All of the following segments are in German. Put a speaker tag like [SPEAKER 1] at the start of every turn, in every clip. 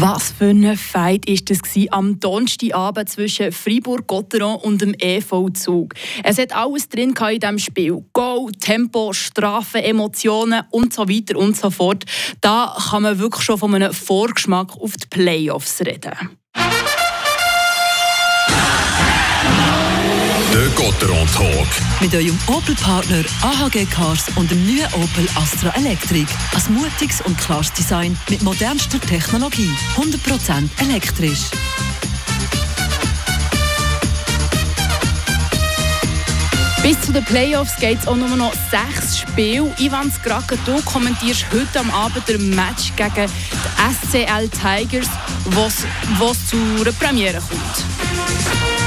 [SPEAKER 1] Was für ein Fight ist das am Donnerstagabend zwischen Fribourg-Gotteron und dem EV Zug. Es hat alles drin in diesem Spiel. Goal, Tempo, Strafen, Emotionen und so weiter und so fort. Da kann man wirklich schon von einem Vorgeschmack auf die Playoffs reden.
[SPEAKER 2] Der Gotteron Talk.
[SPEAKER 3] Mit eurem Opel-Partner AHG Cars und dem neuen Opel Astra Electric. Ein mutiges und klares Design mit modernster Technologie. 100% elektrisch.
[SPEAKER 1] Bis zu den Playoffs geht es auch nur noch sechs Spiele. Ivan Skrake, du kommentierst heute am Abend ein Match gegen die SCL Tigers, was zu einer Premiere kommt.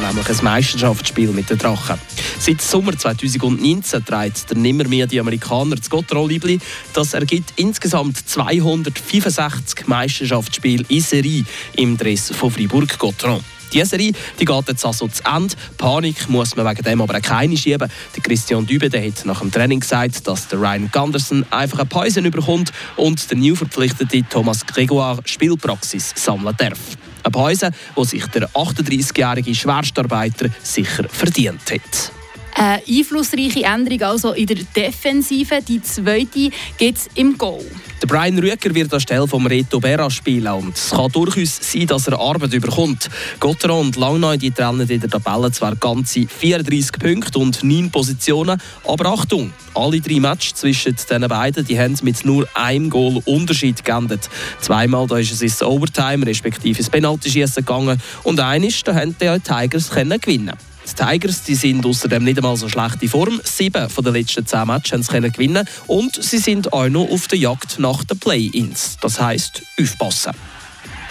[SPEAKER 4] Nämlich ein Meisterschaftsspiel mit den Drachen. Seit Sommer 2019 trägt der nimmer die Amerikaner das Gotteron-Libli. Das ergibt insgesamt 265 Meisterschaftsspiele in Serie im Dress von Fribourg-Gotteron. Die Serie die geht jetzt also zu Ende. Panik muss man wegen dem aber auch keine schieben. Der Christian Dübe der hat nach dem Training gesagt, dass der Ryan Gunderson einfach eine Pause überkommt und der neu verpflichtete Thomas Gregoire Spielpraxis sammeln darf. Eine Pause, die sich der 38-jährige Schwerstarbeiter sicher verdient hat.
[SPEAKER 1] Eine einflussreiche Änderung also in der Defensive. Die zweite gibt es im Goal.
[SPEAKER 4] Brian Rüeger wird anstelle von Reto Berra spielen und es kann durchaus sein, dass er Arbeit überkommt. Gotteron und Langnau die trennen in der Tabelle zwar ganze 34 Punkte und 9 Positionen, aber Achtung, alle drei Matches zwischen den beiden die haben mit nur einem Goal Unterschied geendet. Zweimal da ist es ins Overtime respektive ins Penaltyschießen gegangen und eines da haben die Tigers können gewinnen. Die Tigers die sind außerdem nicht einmal so schlechte Form. Sieben von den letzten zehn Matches haben sie können gewinnen und sie sind auch noch auf der Jagd nach den Play-ins. Das heisst, aufpassen.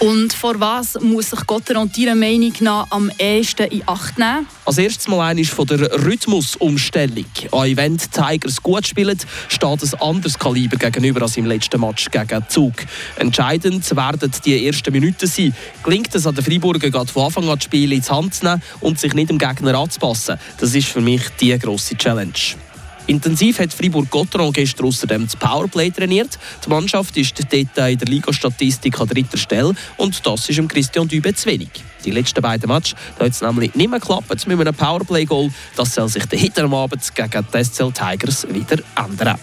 [SPEAKER 1] Und vor was muss sich Gotteron Ihrer Meinung nach am ehesten in Acht nehmen?
[SPEAKER 4] Als erstes mal eine von der Rhythmusumstellung. Auch wenn die Tigers gut spielen, steht ein anderes Kaliber gegenüber als im letzten Match gegen Zug. Entscheidend werden die ersten Minuten sein. Gelingt es an den Freiburger von Anfang an das Spiel ins Hand zu nehmen und sich nicht dem Gegner anzupassen? Das ist für mich die grosse Challenge. Intensiv hat Fribourg-Gotteron gestern außerdem das Powerplay trainiert. Die Mannschaft ist dort in der Ligastatistik an dritter Stelle und das ist dem Christian Dübe zu wenig. Die letzten beiden Matches da es nämlich nicht mehr geklappt mit einem Powerplay-Goal. Das soll sich hinter am Abend gegen die SCL Tigers wieder ändern.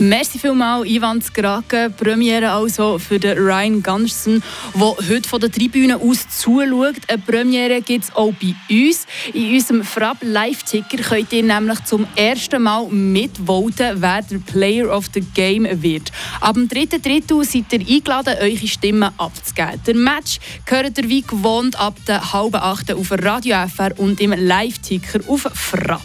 [SPEAKER 1] Merci vielmals, Ivan Skrake. Premiere also für den Ryan Gunderson, der heute von der Tribüne aus zuschaut. Eine Premiere gibt es auch bei uns. In unserem Frab Live-Ticker könnt ihr nämlich zum ersten Mal mitvoten, wer der Player of the Game wird. Ab dem dritten Drittel seid ihr eingeladen, eure Stimmen abzugeben. Der Match gehört ihr wie gewohnt ab der halben acht auf Radio FR und im Live-Ticker auf Frab.